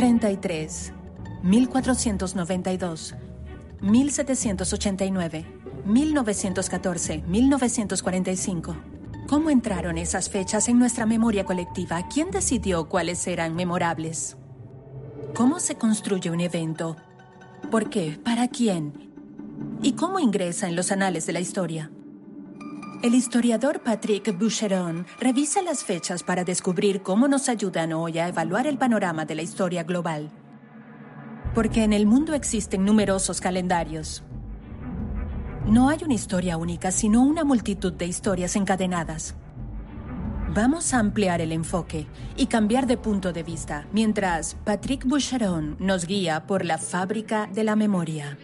33, 1492, 1789, 1914, 1945. ¿Cómo entraron esas fechas en nuestra memoria colectiva? ¿Quién decidió cuáles eran memorables? ¿Cómo se construye un evento? ¿Por qué? ¿Para quién? ¿Y cómo ingresa en los anales de la historia? El historiador Patrick Boucheron revisa las fechas para descubrir cómo nos ayudan hoy a evaluar el panorama de la historia global. Porque en el mundo existen numerosos calendarios. No hay una historia única, sino una multitud de historias encadenadas. Vamos a ampliar el enfoque y cambiar de punto de vista, mientras Patrick Boucheron nos guía por la fábrica de la memoria.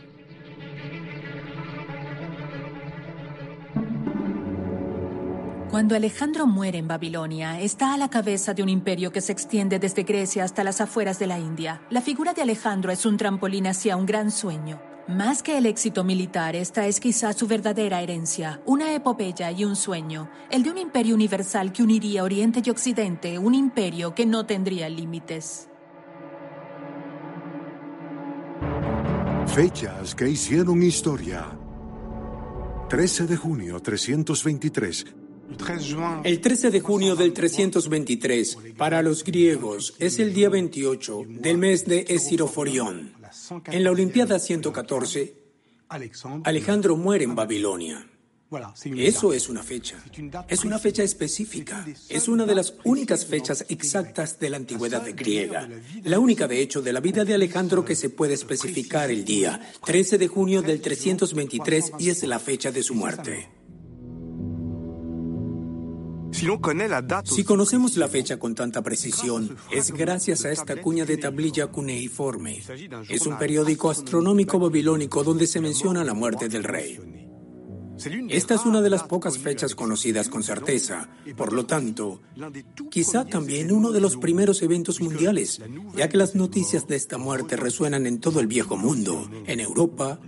Cuando Alejandro muere en Babilonia, está a la cabeza de un imperio que se extiende desde Grecia hasta las afueras de la India. La figura de Alejandro es un trampolín hacia un gran sueño. Más que el éxito militar, esta es quizá su verdadera herencia, una epopeya y un sueño, el de un imperio universal que uniría Oriente y Occidente, un imperio que no tendría límites. Fechas que hicieron historia. 13 de junio 323 el 13 de junio del 323, para los griegos, es el día 28 del mes de Esiroforión. En la Olimpiada 114, Alejandro muere en Babilonia. Eso es una fecha. Es una fecha específica. Es una de las únicas fechas exactas de la antigüedad griega. La única, de hecho, de la vida de Alejandro que se puede especificar el día, 13 de junio del 323, y es la fecha de su muerte. Si conocemos la fecha con tanta precisión, es gracias a esta cuña de tablilla cuneiforme. Es un periódico astronómico babilónico donde se menciona la muerte del rey. Esta es una de las pocas fechas conocidas con certeza, por lo tanto, quizá también uno de los primeros eventos mundiales, ya que las noticias de esta muerte resuenan en todo el viejo mundo, en Europa,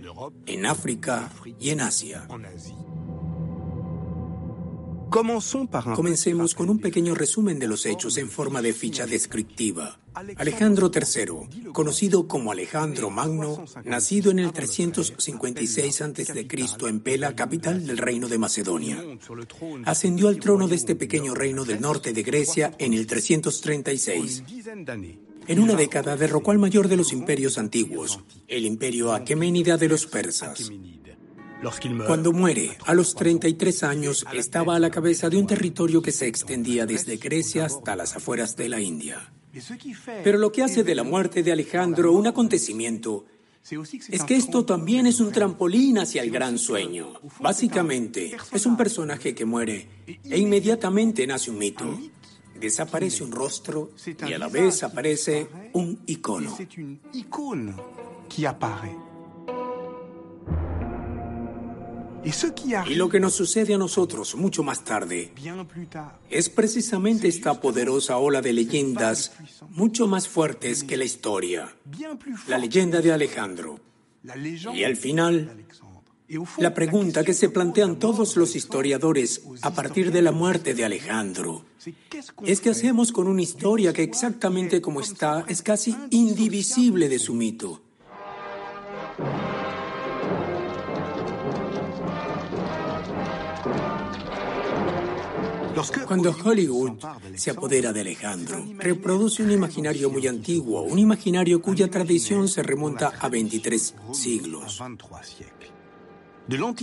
en África y en Asia. Comencemos con un pequeño resumen de los hechos en forma de ficha descriptiva. Alejandro III, conocido como Alejandro Magno, nacido en el 356 a.C. en Pela, capital del reino de Macedonia. Ascendió al trono de este pequeño reino del norte de Grecia en el 336. En una década derrocó al mayor de los imperios antiguos, el imperio aqueménida de los persas. Cuando muere, a los 33 años, estaba a la cabeza de un territorio que se extendía desde Grecia hasta las afueras de la India. Pero lo que hace de la muerte de Alejandro un acontecimiento es que esto también es un trampolín hacia el gran sueño. Básicamente, es un personaje que muere e inmediatamente nace un mito. Desaparece un rostro y a la vez aparece un icono. Y lo que nos sucede a nosotros mucho más tarde es precisamente esta poderosa ola de leyendas mucho más fuertes que la historia, la leyenda de Alejandro. Y al final, la pregunta que se plantean todos los historiadores a partir de la muerte de Alejandro es qué hacemos con una historia que exactamente como está es casi indivisible de su mito. Cuando Hollywood se apodera de Alejandro, reproduce un imaginario muy antiguo, un imaginario cuya tradición se remonta a 23 siglos.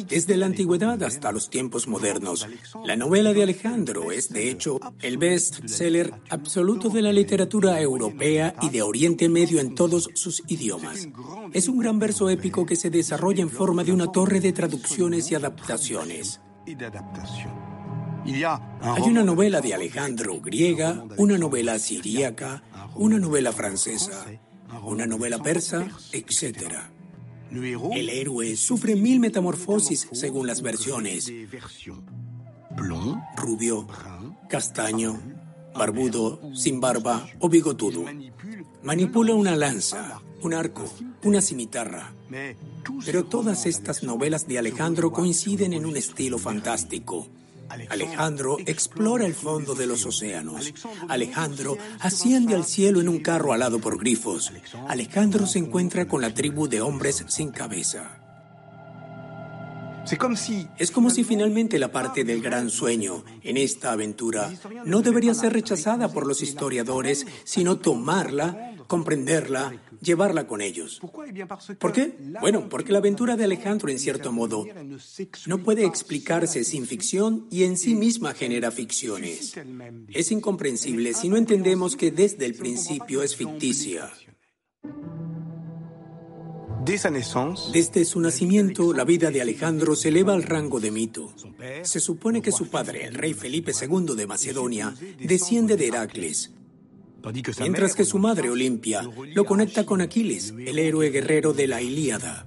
Desde la antigüedad hasta los tiempos modernos, la novela de Alejandro es, de hecho, el best-seller absoluto de la literatura europea y de Oriente Medio en todos sus idiomas. Es un gran verso épico que se desarrolla en forma de una torre de traducciones y adaptaciones. Hay una novela de Alejandro griega, una novela siríaca, una novela francesa, una novela persa, etc. El héroe sufre mil metamorfosis según las versiones. Rubio, castaño, barbudo, sin barba o bigotudo. Manipula una lanza, un arco, una cimitarra. Pero todas estas novelas de Alejandro coinciden en un estilo fantástico. Alejandro explora el fondo de los océanos. Alejandro asciende al cielo en un carro alado por grifos. Alejandro se encuentra con la tribu de hombres sin cabeza. Es como si finalmente la parte del gran sueño en esta aventura no debería ser rechazada por los historiadores, sino tomarla, comprenderla, llevarla con ellos. ¿Por qué? Bueno, porque la aventura de Alejandro, en cierto modo, no puede explicarse sin ficción y en sí misma genera ficciones. Es incomprensible si no entendemos que desde el principio es ficticia. Desde su nacimiento, la vida de Alejandro se eleva al rango de mito. Se supone que su padre, el rey Felipe II de Macedonia, desciende de Heracles, mientras que su madre, Olimpia, lo conecta con Aquiles, el héroe guerrero de la Ilíada.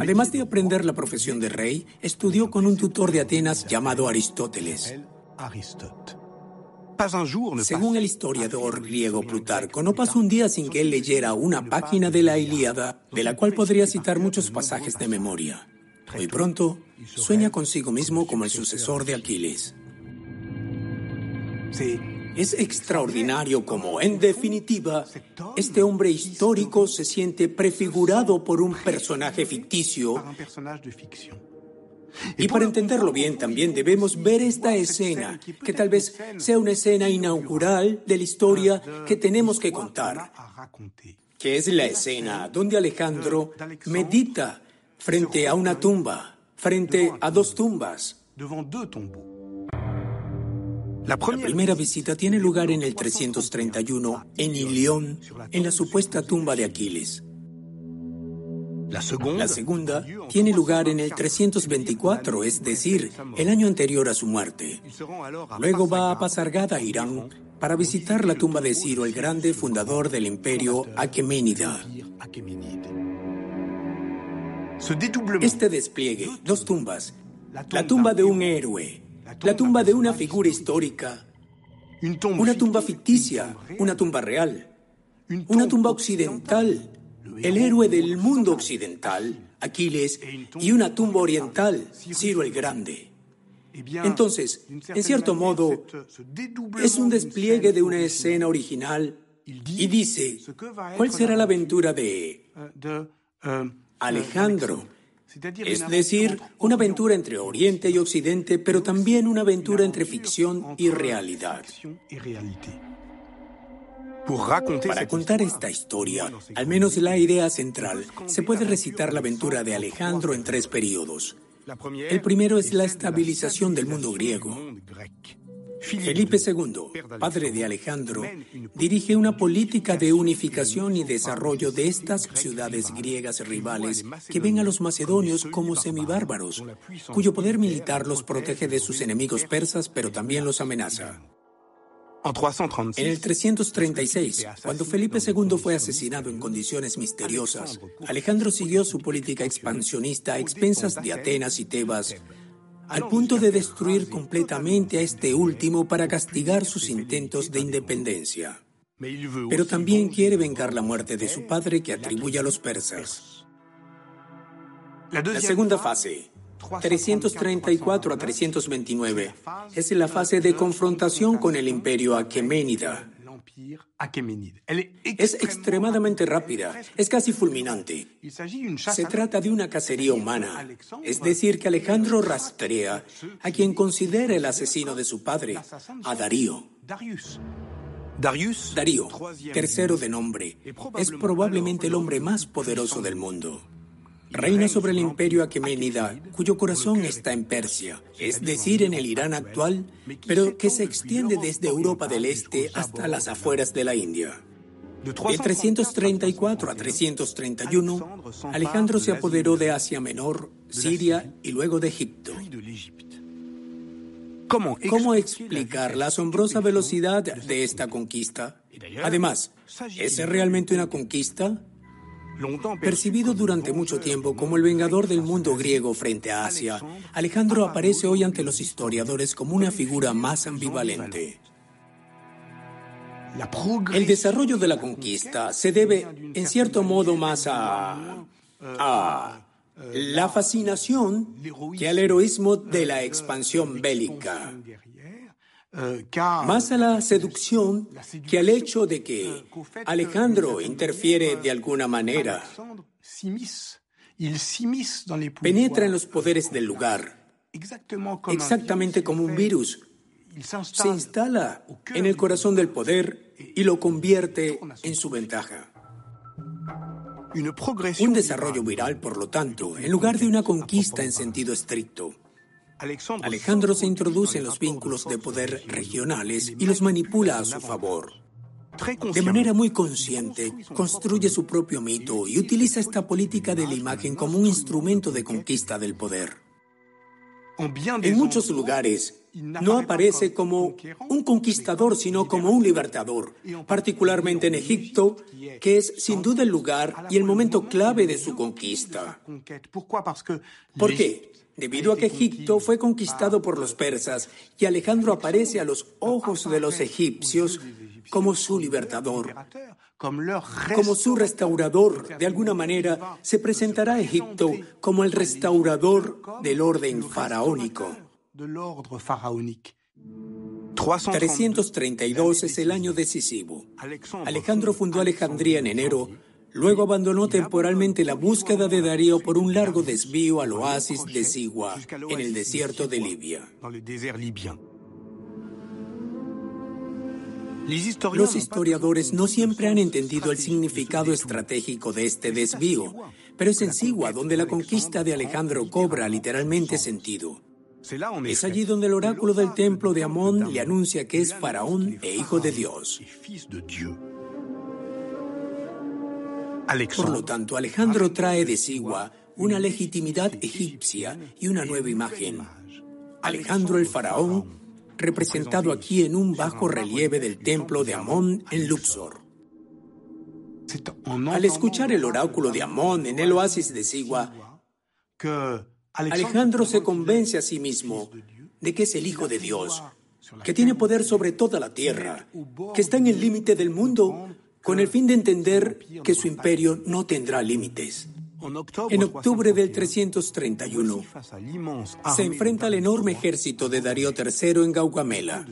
Además de aprender la profesión de rey, estudió con un tutor de Atenas llamado Aristóteles. Según el historiador griego Plutarco, no pasó un día sin que él leyera una página de la Ilíada, de la cual podría citar muchos pasajes de memoria. Hoy pronto, sueña consigo mismo como el sucesor de Aquiles. Es extraordinario como, en definitiva, este hombre histórico se siente prefigurado por un personaje ficticio. Y para entenderlo bien también debemos ver esta escena, que tal vez sea una escena inaugural de la historia que tenemos que contar, que es la escena donde Alejandro medita frente a una tumba, frente a dos tumbas. La primera visita tiene lugar en el 331 en Ilión, en la supuesta tumba de Aquiles. La segunda tiene lugar en el 324, es decir, el año anterior a su muerte. Luego va a Pasargada, Irán, para visitar la tumba de Ciro el Grande, fundador del imperio Aqueménida. Este despliegue, dos tumbas, la tumba de un héroe, la tumba de una figura histórica, una tumba ficticia, una tumba real, una tumba occidental, el héroe del mundo occidental, Aquiles, y una tumba oriental, Ciro el Grande. Entonces, en cierto modo, es un despliegue de una escena original y dice, ¿cuál será la aventura de Alejandro? Es decir, una aventura entre Oriente y Occidente, pero también una aventura entre ficción y realidad. Para contar esta historia, al menos la idea central, se puede recitar la aventura de Alejandro en tres periodos. El primero es la estabilización del mundo griego. Felipe II, padre de Alejandro, dirige una política de unificación y desarrollo de estas ciudades griegas rivales que ven a los macedonios como semibárbaros, cuyo poder militar los protege de sus enemigos persas, pero también los amenaza. En el 336, cuando Felipe II fue asesinado en condiciones misteriosas, Alejandro siguió su política expansionista a expensas de Atenas y Tebas, al punto de destruir completamente a este último para castigar sus intentos de independencia. Pero también quiere vengar la muerte de su padre que atribuye a los persas. La segunda fase, 334 a 329 es la fase de confrontación con el imperio aqueménida. Es extremadamente rápida, es casi fulminante. Se trata de una cacería humana, es decir, que Alejandro rastrea a quien considera el asesino de su padre, a Darío. Darío, tercero de nombre, es probablemente el hombre más poderoso del mundo. Reina sobre el imperio aqueménida, cuyo corazón está en Persia, es decir, en el Irán actual, pero que se extiende desde Europa del Este hasta las afueras de la India. De 334 a 331, Alejandro se apoderó de Asia Menor, Siria y luego de Egipto. ¿Cómo explicar la asombrosa velocidad de esta conquista? Además, ¿es realmente una conquista? Percibido durante mucho tiempo como el vengador del mundo griego frente a Asia, Alejandro aparece hoy ante los historiadores como una figura más ambivalente. El desarrollo de la conquista se debe, en cierto modo, más a, a la fascinación que al heroísmo de la expansión bélica, más a la seducción que al hecho de que Alejandro interfiere de alguna manera, penetra en los poderes del lugar, exactamente como un virus se instala en el corazón del poder y lo convierte en su ventaja. Un desarrollo viral, por lo tanto, en lugar de una conquista en sentido estricto. Alejandro se introduce en los vínculos de poder regionales y los manipula a su favor. De manera muy consciente, construye su propio mito y utiliza esta política de la imagen como un instrumento de conquista del poder. En muchos lugares, no aparece como un conquistador, sino como un libertador, particularmente en Egipto, que es sin duda el lugar y el momento clave de su conquista. ¿Por qué? Debido a que Egipto fue conquistado por los persas y Alejandro aparece a los ojos de los egipcios como su libertador, como su restaurador. De alguna manera, se presentará a Egipto como el restaurador del orden faraónico. 332 es el año decisivo. Alejandro fundó Alejandría en enero, luego abandonó temporalmente la búsqueda de Darío por un largo desvío al oasis de Sigua, en el desierto de Libia. Los historiadores no siempre han entendido el significado estratégico de este desvío, pero es en Sigua donde la conquista de Alejandro cobra literalmente sentido. Es allí donde el oráculo del templo de Amón le anuncia que es faraón e hijo de Dios. Por lo tanto, Alejandro trae de Sigua una legitimidad egipcia y una nueva imagen. Alejandro el faraón, representado aquí en un bajo relieve del templo de Amón en Luxor. Al escuchar el oráculo de Amón en el oasis de Sigua, Alejandro se convence a sí mismo de que es el Hijo de Dios, que tiene poder sobre toda la tierra, que está en el límite del mundo con el fin de entender que su imperio no tendrá límites. En octubre del 331, se enfrenta al enorme ejército de Darío III en Gaugamela.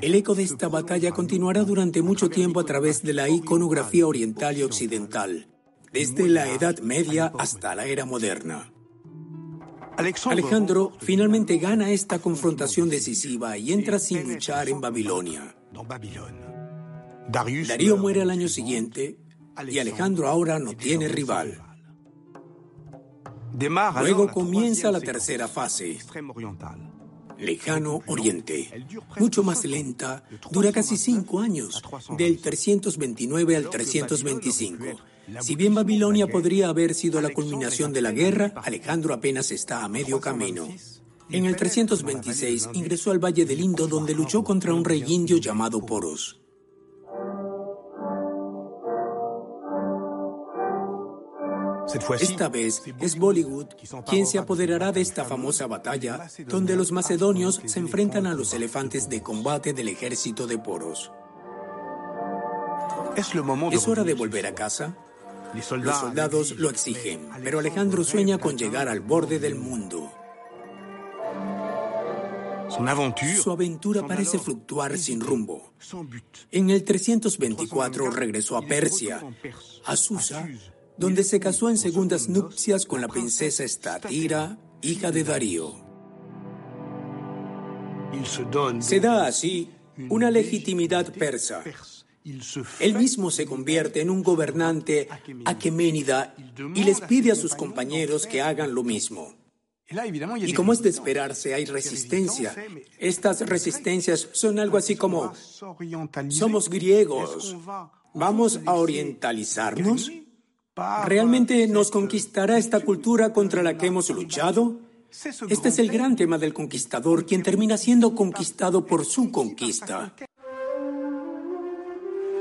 El eco de esta batalla continuará durante mucho tiempo a través de la iconografía oriental y occidental, desde la Edad Media hasta la era moderna. Alejandro finalmente gana esta confrontación decisiva y entra sin luchar en Babilonia. Darío muere al año siguiente y Alejandro ahora no tiene rival. Luego comienza la tercera fase, lejano oriente, mucho más lenta, dura casi cinco años, del 329 al 325. Si bien Babilonia podría haber sido la culminación de la guerra, Alejandro apenas está a medio camino. En el 326 ingresó al Valle del Indo donde luchó contra un rey indio llamado Poros. Esta vez es Bollywood quien se apoderará de esta famosa batalla donde los macedonios se enfrentan a los elefantes de combate del ejército de Poros. ¿Es hora de volver a casa? Los soldados lo exigen, pero Alejandro sueña con llegar al borde del mundo. Su aventura parece fluctuar sin rumbo. En el 324 regresó a Persia, a Susa, donde se casó en segundas nupcias con la princesa Estatira, hija de Darío. Se da así una legitimidad persa él mismo se convierte en un gobernante aqueménida y les pide a sus compañeros que hagan lo mismo. Y como es de esperarse, hay resistencia. Estas resistencias son algo así como, somos griegos, ¿vamos a orientalizarnos? ¿Realmente nos conquistará esta cultura contra la que hemos luchado? Este es el gran tema del conquistador, quien termina siendo conquistado por su conquista.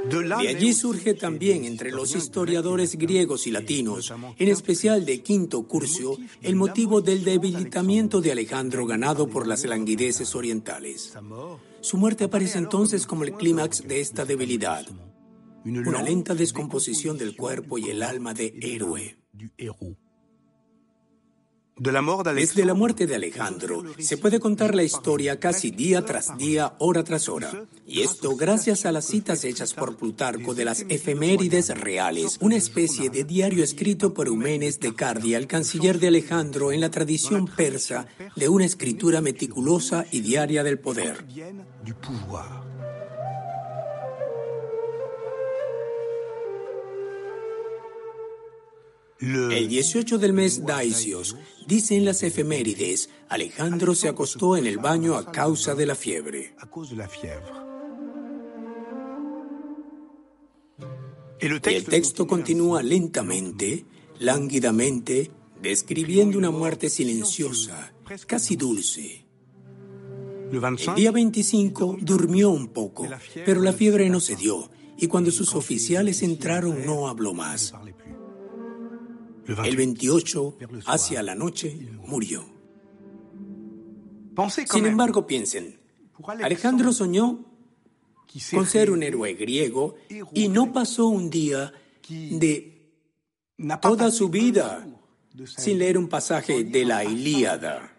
De allí surge también entre los historiadores griegos y latinos, en especial de Quinto Curcio, el motivo del debilitamiento de Alejandro ganado por las languideces orientales. Su muerte aparece entonces como el clímax de esta debilidad, una lenta descomposición del cuerpo y el alma de héroe. Desde la muerte de Alejandro se puede contar la historia casi día tras día, hora tras hora. Y esto gracias a las citas hechas por Plutarco de las efemérides reales, una especie de diario escrito por Eumenes de Cardia, el canciller de Alejandro, en la tradición persa de una escritura meticulosa y diaria del poder. El 18 del mes Daisios, dicen las efemérides, Alejandro se acostó en el baño a causa de la fiebre. Y el texto continúa lentamente, lánguidamente, describiendo una muerte silenciosa, casi dulce. El día 25 durmió un poco, pero la fiebre no cedió, y cuando sus oficiales entraron no habló más. El 28, hacia la noche, murió. Sin embargo, piensen, Alejandro soñó con ser un héroe griego y no pasó un día de toda su vida sin leer un pasaje de la Ilíada.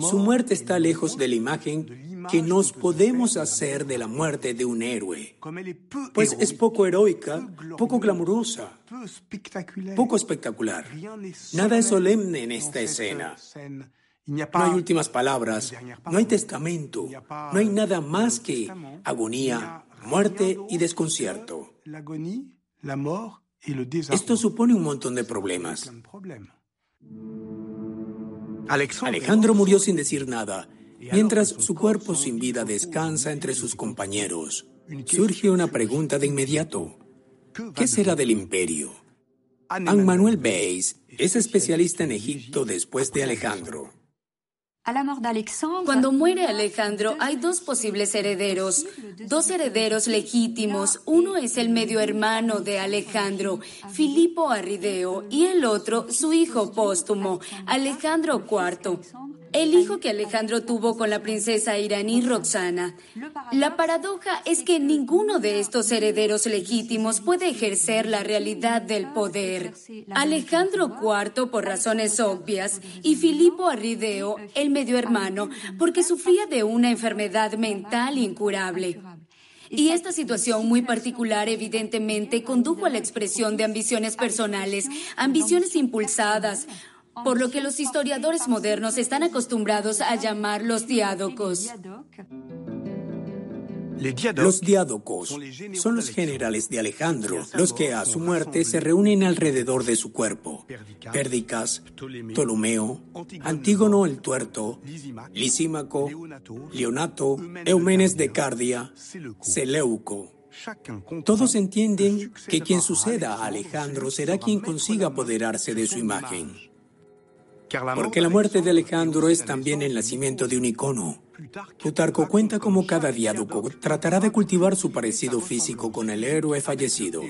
Su muerte está lejos de la imagen que nos podemos hacer de la muerte de un héroe, pues es poco heroica, poco glamurosa, poco espectacular. Nada es solemne en esta escena. No hay últimas palabras, no hay testamento, no hay nada más que agonía, muerte y desconcierto. Esto supone un montón de problemas. Alejandro murió sin decir nada, mientras su cuerpo sin vida descansa entre sus compañeros. Surge una pregunta de inmediato. ¿Qué será del imperio? Anne Manuel Beis es especialista en Egipto después de Alejandro. Cuando muere Alejandro, hay dos posibles herederos, dos herederos legítimos. Uno es el medio hermano de Alejandro, Filipo Arrideo, y el otro, su hijo póstumo, Alejandro IV el hijo que Alejandro tuvo con la princesa iraní Roxana. La paradoja es que ninguno de estos herederos legítimos puede ejercer la realidad del poder. Alejandro IV por razones obvias y Filipo Arrideo, el medio hermano, porque sufría de una enfermedad mental incurable. Y esta situación muy particular evidentemente condujo a la expresión de ambiciones personales, ambiciones impulsadas, por lo que los historiadores modernos están acostumbrados a llamar los diádocos. Los diádocos son los generales de Alejandro, los que a su muerte se reúnen alrededor de su cuerpo. Pérdicas, Ptolomeo, Antígono el Tuerto, Lisímaco, Leonato, Eumenes de Cardia, Seleuco. Todos entienden que quien suceda a Alejandro será quien consiga apoderarse de su imagen. Porque la muerte de Alejandro es también el nacimiento de un icono. Plutarco cuenta cómo cada diádoco tratará de cultivar su parecido físico con el héroe fallecido.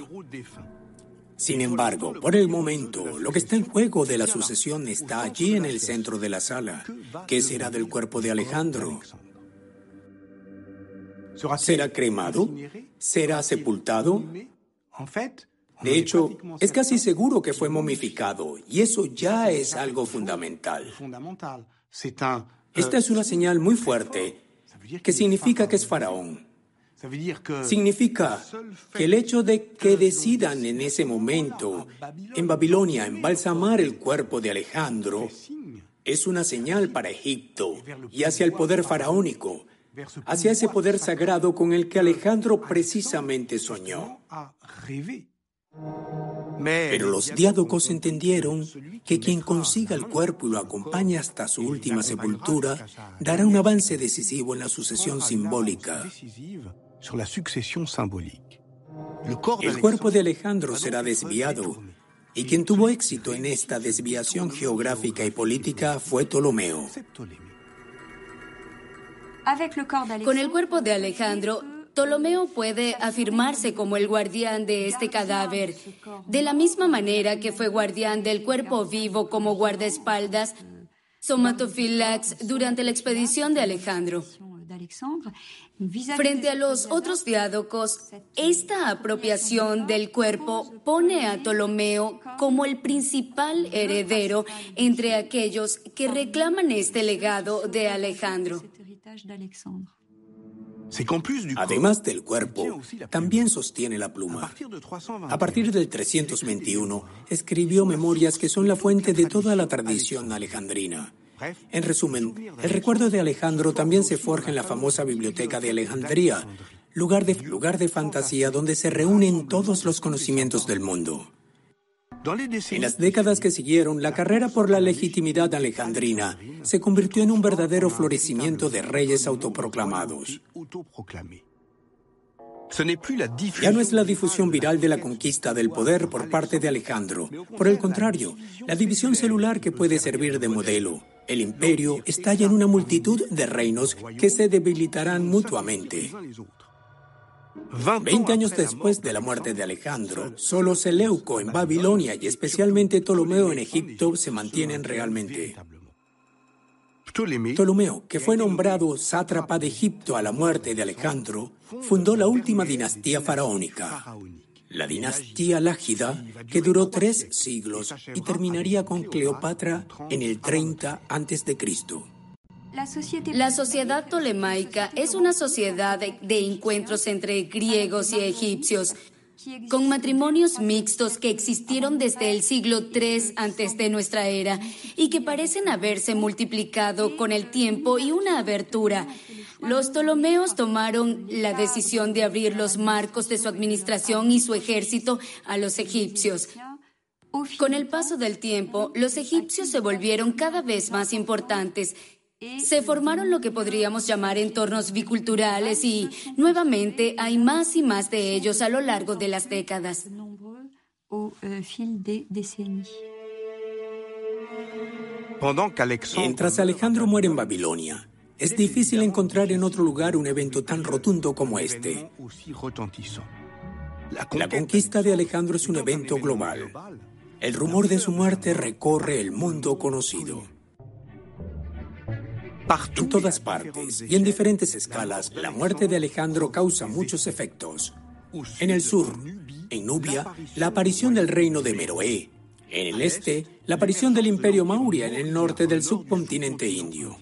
Sin embargo, por el momento, lo que está en juego de la sucesión está allí en el centro de la sala. ¿Qué será del cuerpo de Alejandro? ¿Será cremado? ¿Será sepultado? De hecho, es casi seguro que fue momificado y eso ya es algo fundamental. Esta es una señal muy fuerte que significa que es faraón. Significa que el hecho de que decidan en ese momento en Babilonia embalsamar el cuerpo de Alejandro es una señal para Egipto y hacia el poder faraónico, hacia ese poder sagrado con el que Alejandro precisamente soñó. Pero los diádocos entendieron que quien consiga el cuerpo y lo acompañe hasta su última sepultura dará un avance decisivo en la sucesión simbólica. El cuerpo de Alejandro será desviado y quien tuvo éxito en esta desviación geográfica y política fue Ptolomeo. Con el cuerpo de Alejandro, Ptolomeo puede afirmarse como el guardián de este cadáver, de la misma manera que fue guardián del cuerpo vivo como guardaespaldas somatofilax durante la expedición de Alejandro. Frente a los otros diádocos, esta apropiación del cuerpo pone a Ptolomeo como el principal heredero entre aquellos que reclaman este legado de Alejandro. Además del cuerpo, también sostiene la pluma. A partir del 321, escribió memorias que son la fuente de toda la tradición alejandrina. En resumen, el recuerdo de Alejandro también se forja en la famosa Biblioteca de Alejandría, lugar de, lugar de fantasía donde se reúnen todos los conocimientos del mundo. En las décadas que siguieron, la carrera por la legitimidad alejandrina se convirtió en un verdadero florecimiento de reyes autoproclamados. Ya no es la difusión viral de la conquista del poder por parte de Alejandro. Por el contrario, la división celular que puede servir de modelo. El imperio estalla en una multitud de reinos que se debilitarán mutuamente. Veinte años después de la muerte de Alejandro, solo Seleuco en Babilonia y especialmente Ptolomeo en Egipto se mantienen realmente. Ptolomeo, que fue nombrado sátrapa de Egipto a la muerte de Alejandro, fundó la última dinastía faraónica, la dinastía Lágida, que duró tres siglos y terminaría con Cleopatra en el 30 a.C. La sociedad tolemaica es una sociedad de, encuentros entre griegos y egipcios, con matrimonios mixtos que existieron desde el siglo III antes de nuestra era y que parecen haberse multiplicado con el tiempo y una abertura. Los Ptolomeos tomaron la decisión de abrir los marcos de su administración y su ejército a los egipcios. Con el paso del tiempo, los egipcios se volvieron cada vez más importantes se formaron lo que podríamos llamar entornos biculturales y nuevamente hay más y más de ellos a lo largo de las décadas. Mientras Alejandro muere en Babilonia, es difícil encontrar en otro lugar un evento tan rotundo como este. La conquista de Alejandro es un evento global. El rumor de su muerte recorre el mundo conocido. En todas partes y en diferentes escalas, la muerte de Alejandro causa muchos efectos. En el sur, en Nubia, la aparición del reino de Meroé. En el este, la aparición del imperio Mauria en el norte del subcontinente indio.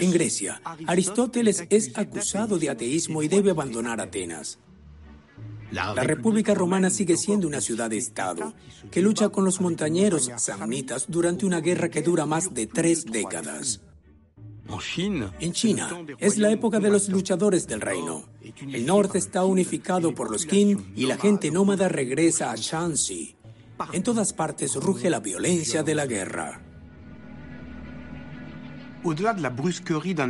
En Grecia, Aristóteles es acusado de ateísmo y debe abandonar Atenas. La República Romana sigue siendo una ciudad-estado que lucha con los montañeros samnitas durante una guerra que dura más de tres décadas. En China es la época de los luchadores del reino. El norte está unificado por los Qin y la gente nómada regresa a Shanxi. En todas partes ruge la violencia de la guerra.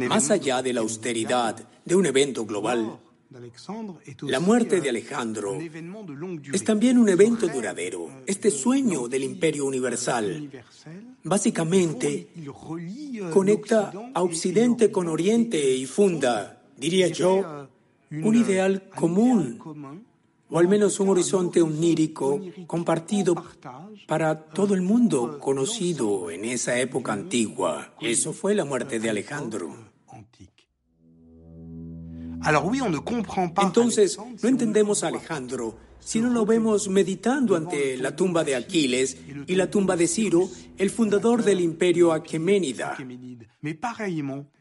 Más allá de la austeridad de un evento global, la muerte de Alejandro es también un evento duradero, este sueño del imperio universal. Básicamente, conecta a Occidente con Oriente y funda, diría yo, un ideal común, o al menos un horizonte onírico compartido para todo el mundo conocido en esa época antigua. Eso fue la muerte de Alejandro. Entonces, no entendemos a Alejandro si no lo vemos meditando ante la tumba de Aquiles y la tumba de Ciro, el fundador del imperio aqueménida.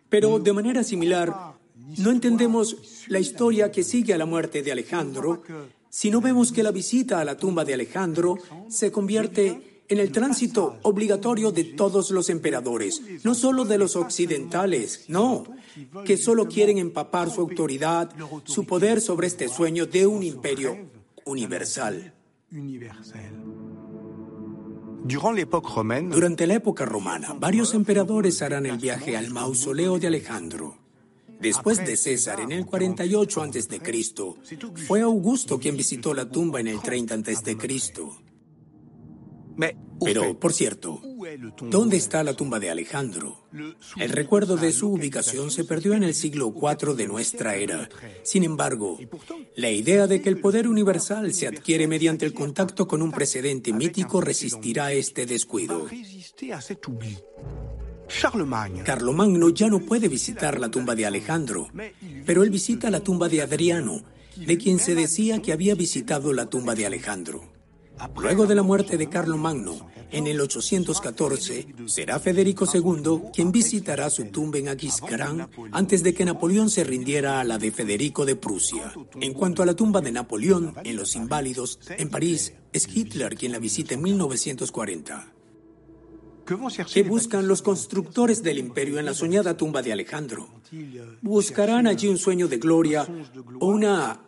Pero de manera similar, no entendemos la historia que sigue a la muerte de Alejandro. si no vemos que la visita a la tumba de Alejandro se convierte en el tránsito obligatorio de todos los emperadores, no solo de los occidentales, no, que solo quieren empapar su autoridad, su poder sobre este sueño de un imperio universal. Durante la época romana, varios emperadores harán el viaje al mausoleo de Alejandro. Después de César, en el 48 a.C., fue Augusto quien visitó la tumba en el 30 a.C. Pero, por cierto, ¿dónde está la tumba de Alejandro? El recuerdo de su ubicación se perdió en el siglo IV de nuestra era. Sin embargo, la idea de que el poder universal se adquiere mediante el contacto con un precedente mítico resistirá a este descuido. Carlomagno ya no puede visitar la tumba de Alejandro, pero él visita la tumba de Adriano, de quien se decía que había visitado la tumba de Alejandro. Luego de la muerte de Carlomagno, en el 814, será Federico II quien visitará su tumba en Aquisgrán antes de que Napoleón se rindiera a la de Federico de Prusia. En cuanto a la tumba de Napoleón en Los Inválidos, en París, es Hitler quien la visita en 1940. ¿Qué buscan los constructores del imperio en la soñada tumba de Alejandro? Buscarán allí un sueño de gloria o una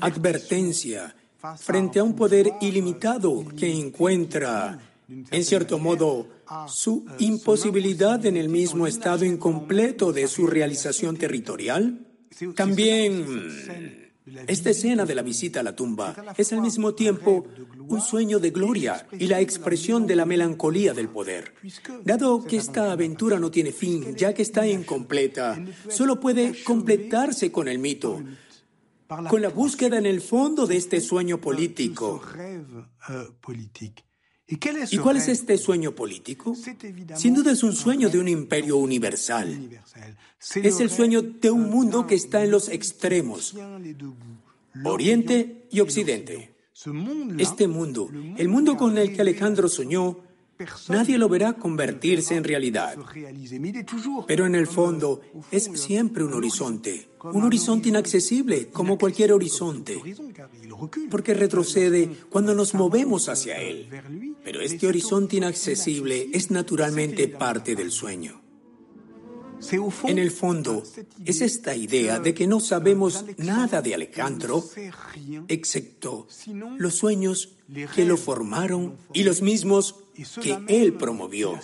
advertencia frente a un poder ilimitado que encuentra, en cierto modo, su imposibilidad en el mismo estado incompleto de su realización territorial? También esta escena de la visita a la tumba es al mismo tiempo un sueño de gloria y la expresión de la melancolía del poder. Dado que esta aventura no tiene fin, ya que está incompleta, solo puede completarse con el mito, con la búsqueda en el fondo de este sueño político. ¿Y cuál es este sueño político? Sin duda es un sueño de un imperio universal. Es el sueño de un mundo que está en los extremos, Oriente y Occidente. Este mundo, el mundo con el que Alejandro soñó, Nadie lo verá convertirse en realidad. Pero en el fondo es siempre un horizonte, un horizonte inaccesible como cualquier horizonte, porque retrocede cuando nos movemos hacia él. Pero este horizonte inaccesible es naturalmente parte del sueño. En el fondo, es esta idea de que no sabemos nada de Alejandro, excepto los sueños que lo formaron y los mismos que él promovió.